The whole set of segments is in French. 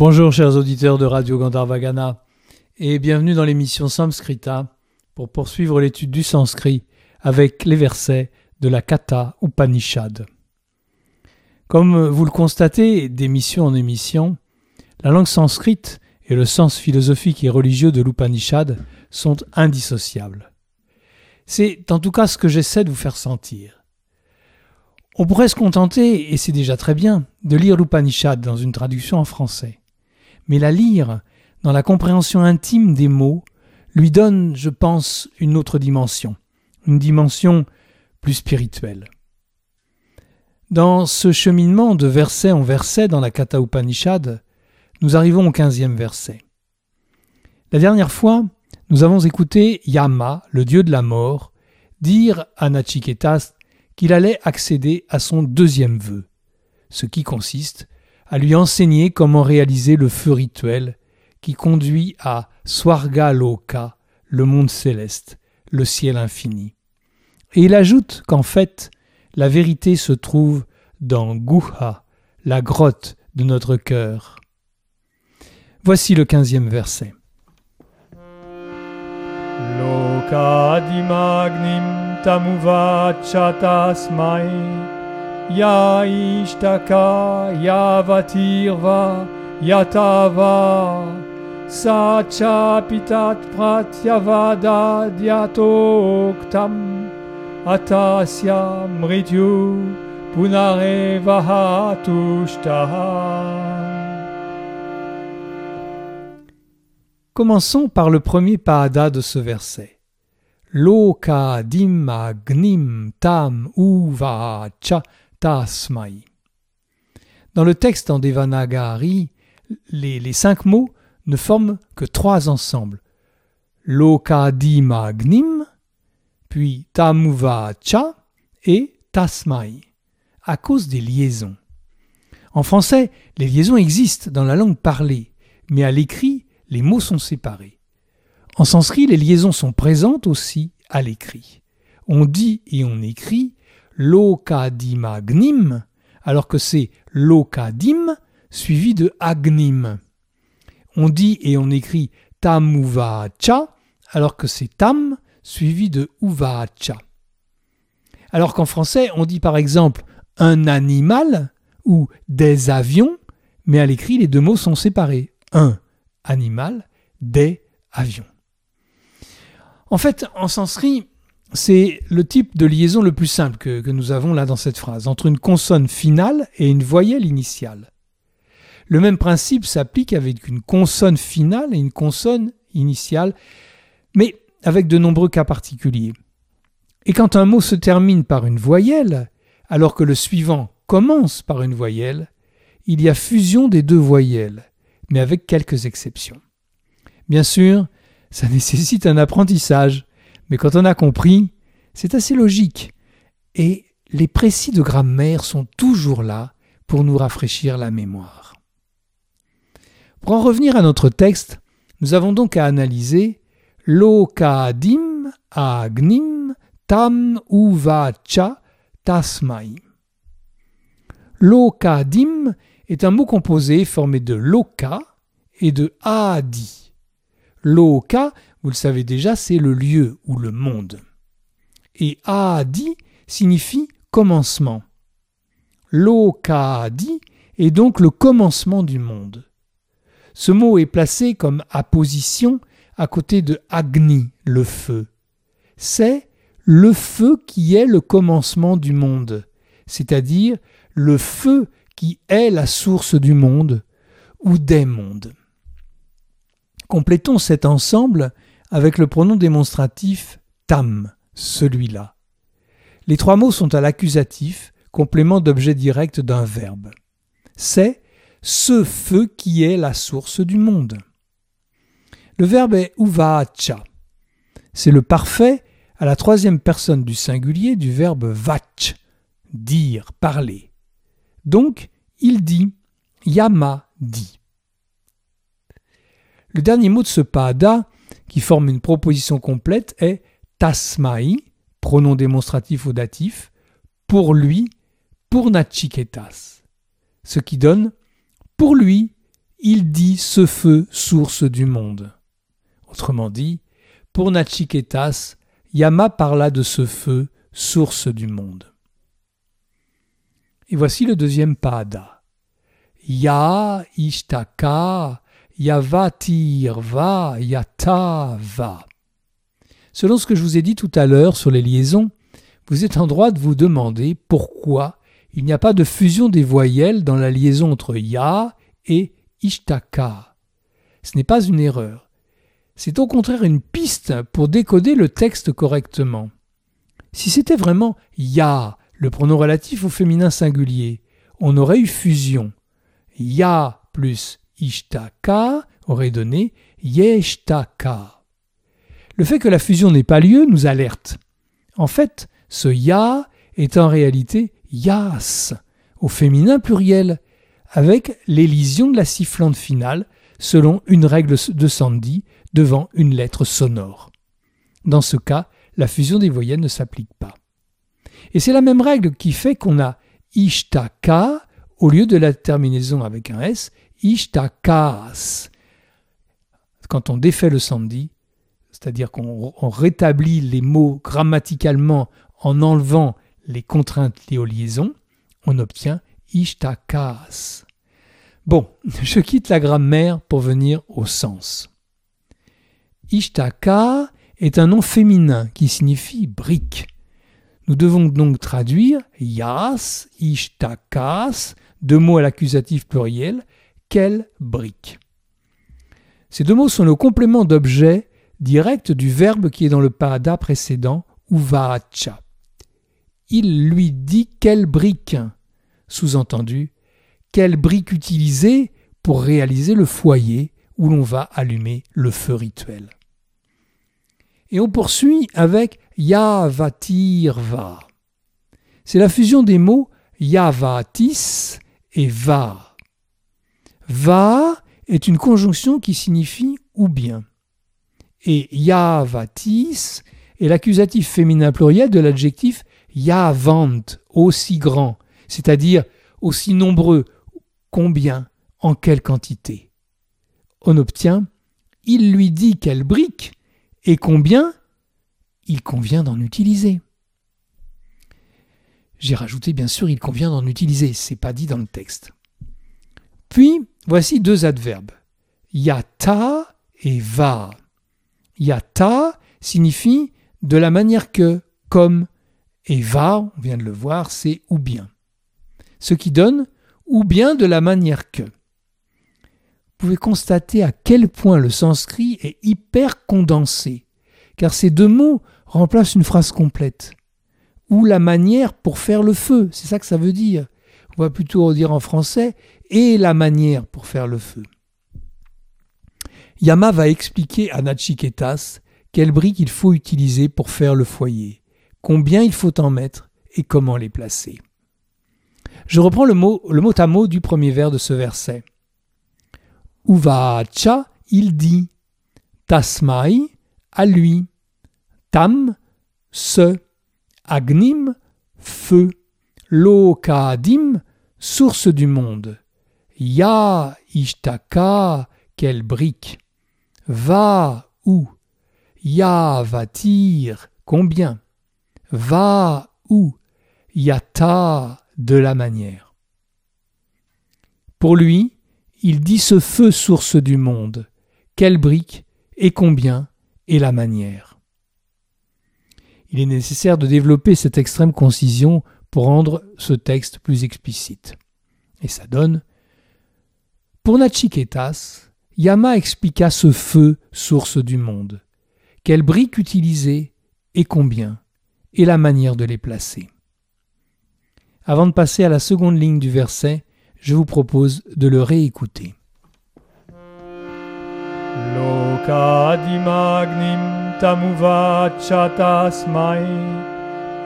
Bonjour chers auditeurs de Radio Gandharvagana et bienvenue dans l'émission Samskrita pour poursuivre l'étude du sanskrit avec les versets de la Katha Upanishad. Comme vous le constatez d'émission en émission, la langue sanskrite et le sens philosophique et religieux de l'Upanishad sont indissociables. C'est en tout cas ce que j'essaie de vous faire sentir. On pourrait se contenter, et c'est déjà très bien, de lire l'Upanishad dans une traduction en français. Mais la lire dans la compréhension intime des mots lui donne, je pense, une autre dimension, une dimension plus spirituelle. Dans ce cheminement de verset en verset dans la Katha Upanishad, nous arrivons au quinzième verset. La dernière fois, nous avons écouté Yama, le dieu de la mort, dire à Nachiketas qu'il allait accéder à son deuxième vœu, ce qui consiste à lui enseigner comment réaliser le feu rituel qui conduit à Swarga Loka, le monde céleste, le ciel infini. Et il ajoute qu'en fait, la vérité se trouve dans Guha, la grotte de notre cœur. Voici le quinzième verset. Ya ishtaka yavatirva yatava sachapitat pratyavada diatoktam atasya mrityu punarevahatushtaha Commençons par le premier pada de ce verset. Loka dimma gnim tam uva cha Dans le texte en Devanagari, les, cinq mots ne forment que trois ensembles. Loka dimma gnim, puis tamuva cha et tasmai, à cause des liaisons. En français, les liaisons existent dans la langue parlée, mais à l'écrit, les mots sont séparés. En sanskrit, les liaisons sont présentes aussi à l'écrit. On dit et on écrit lokadimagnim, alors que c'est lokadim suivi de agnim. On dit et on écrit tamuvacha, alors que c'est tam suivi de uvacha. Alors qu'en français, on dit par exemple un animal ou des avions, mais à l'écrit, les deux mots sont séparés. Un animal, des avions. En fait, en sanskrit, c'est le type de liaison le plus simple que, nous avons là dans cette phrase, entre une consonne finale et une voyelle initiale. Le même principe s'applique avec une consonne finale et une consonne initiale, mais avec de nombreux cas particuliers. Et quand un mot se termine par une voyelle, alors que le suivant commence par une voyelle, il y a fusion des deux voyelles mais avec quelques exceptions. Bien sûr, ça nécessite un apprentissage, mais quand on a compris, c'est assez logique. Et les précis de grammaire sont toujours là pour nous rafraîchir la mémoire. Pour en revenir à notre texte, nous avons donc à analyser lokadim agnim tam uvacha tasmai. Lokadim est un mot composé formé de loka et de aadi. Loka, vous le savez déjà, c'est le lieu ou le monde. Et aadi signifie commencement. Lokadi est donc le commencement du monde. Ce mot est placé comme apposition à côté de Agni, le feu. C'est le feu qui est le commencement du monde, c'est-à-dire le feu qui est la source du monde ou des mondes. Complétons cet ensemble avec le pronom démonstratif tam, celui-là. Les trois mots sont à l'accusatif, complément d'objet direct d'un verbe. C'est ce feu qui est la source du monde. Le verbe est uvacha. C'est le parfait à la troisième personne du singulier du verbe vach, dire, parler. Donc, il dit, Yama dit. Le dernier mot de ce pada, qui forme une proposition complète, est tasmai, pronom démonstratif ou datif, pour lui, pour Nachiketas. Ce qui donne pour lui, il dit ce feu source du monde. Autrement dit, pour Nachiketas, Yama parla de ce feu source du monde. Et voici le deuxième pada. Ya ishtaka yavatirva yatava. Selon ce que je vous ai dit tout à l'heure sur les liaisons, vous êtes en droit de vous demander pourquoi il n'y a pas de fusion des voyelles dans la liaison entre ya et ishtaka. Ce n'est pas une erreur. C'est au contraire une piste pour décoder le texte correctement. Si c'était vraiment ya, le pronom relatif au féminin singulier, on aurait eu fusion. Ya plus ishtaka aurait donné yeshtaka. Le fait que la fusion n'ait pas lieu nous alerte. En fait, ce ya est en réalité yas, au féminin pluriel, avec l'élision de la sifflante finale, selon une règle de Sandy, devant une lettre sonore. Dans ce cas, la fusion des voyelles ne s'applique pas. Et c'est la même règle qui fait qu'on a ishtaka au lieu de la terminaison avec un S, ishtakas. Quand on défait le Sandy, c'est-à-dire qu'on rétablit les mots grammaticalement en enlevant les contraintes liées aux liaisons, on obtient ishtakas. Bon, je quitte la grammaire pour venir au sens. Ishtaka est un nom féminin qui signifie brique. Nous devons donc traduire yas, ishtakas, deux mots à l'accusatif pluriel, quelle brique. Ces deux mots sont le complément d'objet direct du verbe qui est dans le pada précédent, uvacha. Il lui dit quelle brique, sous-entendu, quelle brique utiliser pour réaliser le foyer où l'on va allumer le feu rituel. Et on poursuit avec Yavatirva. C'est la fusion des mots Yavatis et Va. Va est une conjonction qui signifie ou bien et yavatis est l'accusatif féminin pluriel de l'adjectif yavant, aussi grand, c'est-à-dire aussi nombreux, combien, en quelle quantité. On obtient il lui dit quelle brique et combien il convient d'en utiliser. J'ai rajouté bien sûr il convient d'en utiliser, c'est pas dit dans le texte. Puis voici deux adverbes, yata et va. Yata signifie de la manière que, comme, et va, on vient de le voir, c'est ou bien. Ce qui donne ou bien de la manière que. Vous pouvez constater à quel point le sanskrit est hyper condensé, car ces deux mots remplacent une phrase complète. Ou la manière pour faire le feu, c'est ça que ça veut dire. On va plutôt dire en français et la manière pour faire le feu. Yama va expliquer à Nachiketas quelles briques il faut utiliser pour faire le foyer, combien il faut en mettre et comment les placer. Je reprends le mot, le mot à mot du premier vers de ce verset. Uvacha, il dit. Tasmai, à lui. Tam, ce. Agnim, feu. Lokadim, source du monde. Ya, ishtaka, quelle brique. Va où Ya va-t-il Combien Va où Yata de la manière. Pour lui, il dit ce feu source du monde, quelle brique et combien et la manière. Il est nécessaire de développer cette extrême concision pour rendre ce texte plus explicite. Et ça donne Pour Nachiketas, Yama expliqua ce feu, source du monde. Quelles briques utiliser et combien, et la manière de les placer. Avant de passer à la seconde ligne du verset, je vous propose de le réécouter.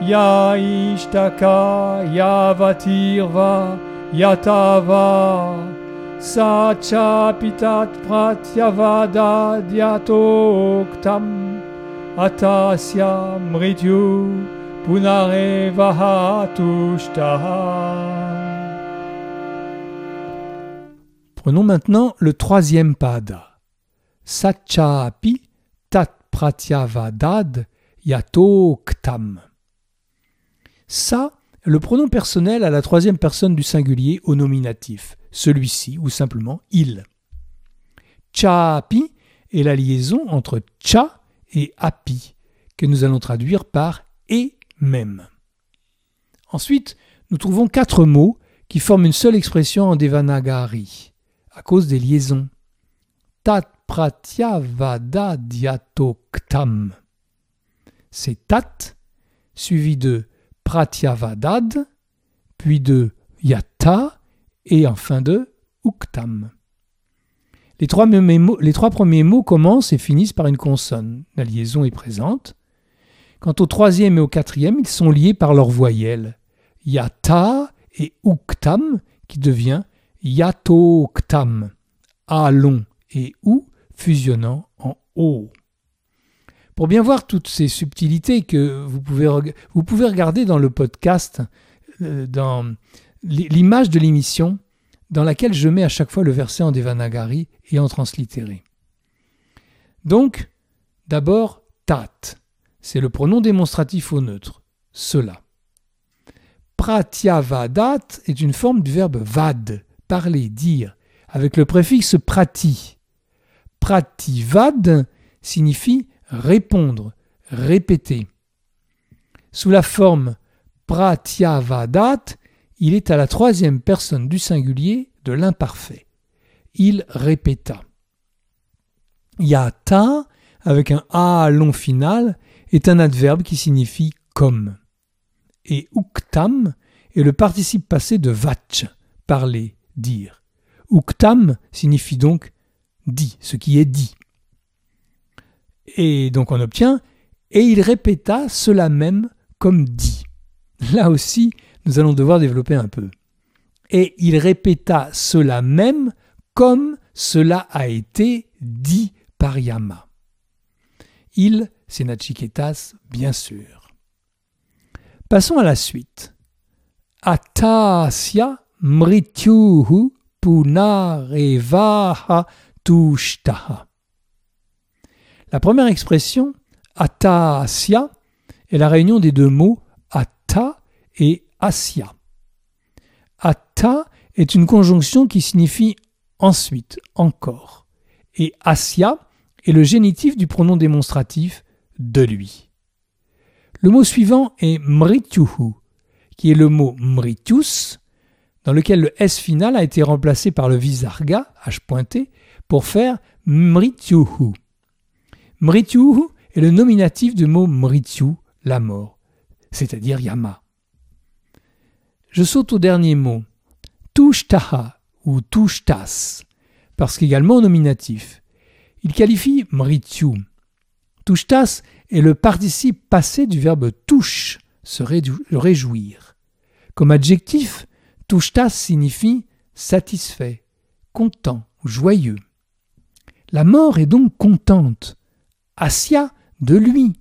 Ya ishtaka yavatirva yatava Sachapitat pratyavada diatoktam atasya mrityu Prenons maintenant le troisième pada. Sachapi tat pratyavadad yatoktam. Sa, le pronom personnel à la troisième personne du singulier au nominatif, celui-ci ou simplement il. Chapi est la liaison entre cha et api, que nous allons traduire par et même. Ensuite, nous trouvons quatre mots qui forment une seule expression en Devanagari, à cause des liaisons. Tat pratyavada diatoktam. C'est tat, suivi de pratyavadad, puis de yata et enfin de uktam. Les trois, mots, les trois, premiers mots commencent et finissent par une consonne. La liaison est présente. Quant au troisième et au quatrième, ils sont liés par leur voyelle. Yata et uktam qui devient yatoktam. A long et ou fusionnant en o. Pour bien voir toutes ces subtilités que vous pouvez, regarder dans le podcast, euh, dans l'image de l'émission, dans laquelle je mets à chaque fois le verset en Devanagari et en translittéré. Donc, d'abord, tat, c'est le pronom démonstratif au neutre, cela. Pratyavadat est une forme du verbe vad, parler, dire, avec le préfixe prati. Prativad signifie répondre, répéter. Sous la forme pratyavadat, il est à la troisième personne du singulier de l'imparfait. Il répéta. Yata, avec un A long final, est un adverbe qui signifie comme. Et uktam est le participe passé de vach, parler, dire. Uktam signifie donc dit, ce qui est dit. Et donc on obtient et il répéta cela même comme dit. Là aussi, nous allons devoir développer un peu. Et il répéta cela même comme cela a été dit par Yama. Il, c'est Nachiketas, bien sûr. Passons à la suite. Atasya mrityuhu punarevaha tushtaha. La première expression, atasya, est la réunion des deux mots ata et asya. Atta est une conjonction qui signifie ensuite, encore. Et asya est le génitif du pronom démonstratif de lui. Le mot suivant est mrityuhu, qui est le mot mrityus, dans lequel le S final a été remplacé par le visarga, H pointé, pour faire mrityuhu. Mrityuhu est le nominatif du mot mrityu, la mort, c'est-à-dire yama. Je saute au dernier mot, tushtaha ou tushtas, parce qu'également nominatif. Il qualifie mrityu. Tushtas est le participe passé du verbe touche, se réjouir. Comme adjectif, tushtas signifie satisfait, content, joyeux. La mort est donc contente. Asya de lui,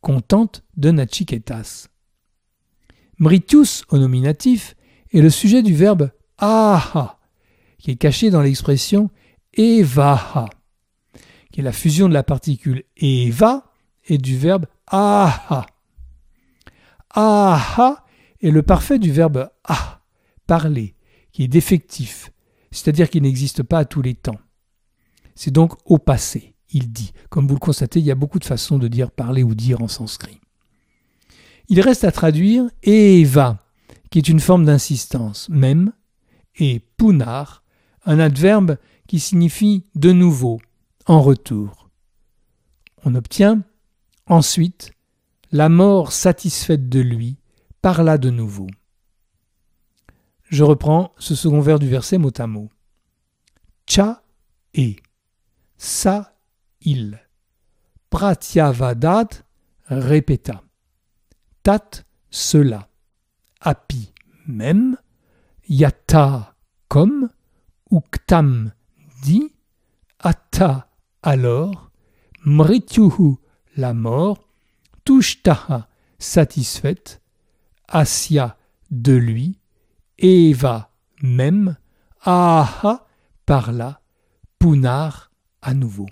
contente de Nachiketas. Mritius au nominatif est le sujet du verbe aha, qui est caché dans l'expression evaha, qui est la fusion de la particule eva et du verbe aha. Aha est le parfait du verbe ah, parler, qui est défectif, c'est-à-dire qu'il n'existe pas à tous les temps. C'est donc au passé, il dit. Comme vous le constatez, il y a beaucoup de façons de dire parler ou dire en sanskrit. Il reste à traduire Eva, qui est une forme d'insistance, même, et punar, un adverbe qui signifie de nouveau, en retour. On obtient ensuite la mort satisfaite de lui parla de nouveau. Je reprends ce second vers du verset mot à mot. Cha et sa il. Pratyavadat répéta. Tat cela, api même, yata comme, uktam dit, atta alors, mrityuhu la mort, tushtaha satisfaite, asya de lui, eva même, aha parla, Punar à nouveau.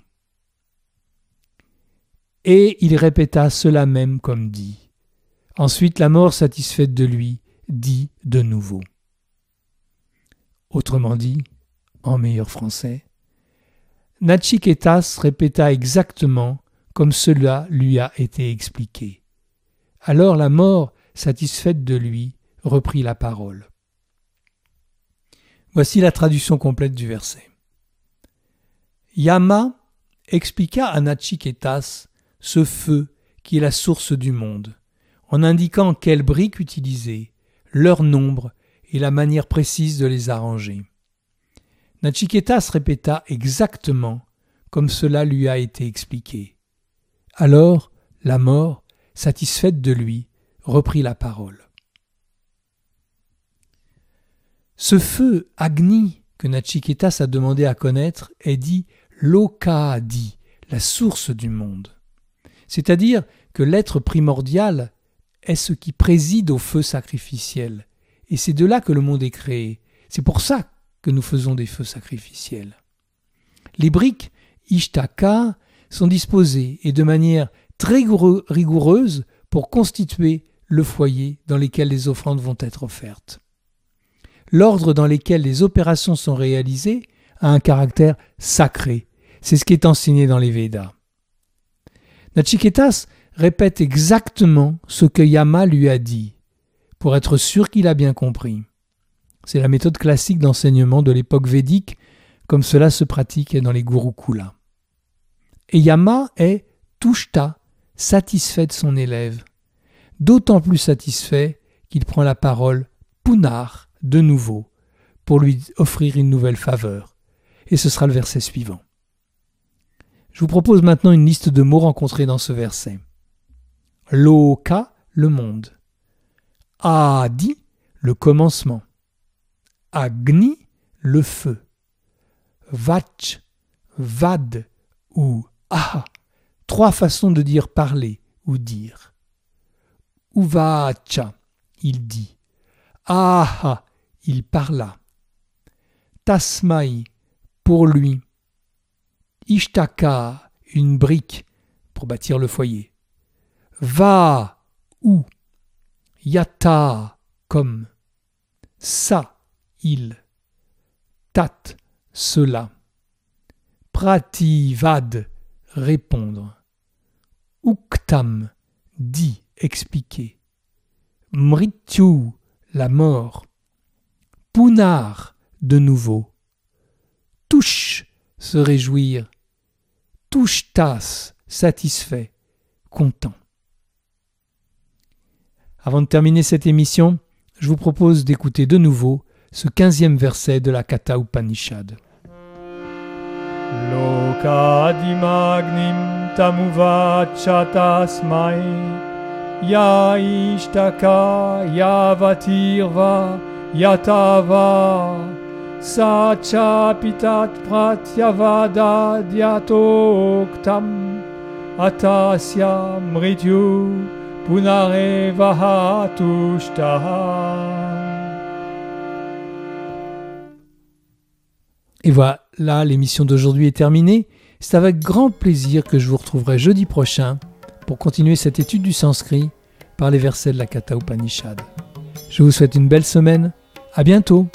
Et il répéta cela même comme dit. Ensuite la mort satisfaite de lui dit de nouveau. Autrement dit, en meilleur français, Nachiketas répéta exactement comme cela lui a été expliqué. Alors la mort, satisfaite de lui, reprit la parole. Voici la traduction complète du verset. Yama expliqua à Nachiketas ce feu qui est la source du monde, en indiquant quelles briques utiliser, leur nombre et la manière précise de les arranger. Nachiketas répéta exactement comme cela lui a été expliqué. Alors la mort, satisfaite de lui, reprit la parole. Ce feu Agni que Nachiketas a demandé à connaître est dit Lokadi, la source du monde. C'est-à-dire que l'être primordial est ce qui préside au feu sacrificiel. Et c'est de là que le monde est créé. C'est pour ça que nous faisons des feux sacrificiels. Les briques Ishtaka sont disposées et de manière très rigoureuse pour constituer le foyer dans lequel les offrandes vont être offertes. L'ordre dans lequel les opérations sont réalisées a un caractère sacré. C'est ce qui est enseigné dans les Védas. Nachiketas répète exactement ce que Yama lui a dit, pour être sûr qu'il a bien compris. C'est la méthode classique d'enseignement de l'époque védique, comme cela se pratique dans les Gurukulas. Et Yama est Tushta, satisfait de son élève, d'autant plus satisfait qu'il prend la parole Punar de nouveau pour lui offrir une nouvelle faveur. Et ce sera le verset suivant. Je vous propose maintenant une liste de mots rencontrés dans ce verset. Loka, le monde. Adi, le commencement. Agni, le feu. Vach, vad ou ah Trois façons de dire parler ou dire. Uvacha, il dit. Ah il parla. Tasmai, pour lui. Ishtaka, une brique pour bâtir le foyer. Va, ou. Yata, comme. Sa, il. Tat, cela. Prativad, répondre. Uktam, dit, expliquer. Mrityu, la mort. Punar, de nouveau. Touche, se réjouir touche-tas, satisfait, content. Avant de terminer cette émission, je vous propose d'écouter de nouveau ce quinzième verset de la Kata Upanishad. Lokadimagnim tamuvachatasmai ya ishtaka yavatirva yatava Pitat pratyavada atasya mrityu. Et voilà, l'émission d'aujourd'hui est terminée. C'est avec grand plaisir que je vous retrouverai jeudi prochain pour continuer cette étude du sanskrit par les versets de la Katha Upanishad. Je vous souhaite une belle semaine. À bientôt!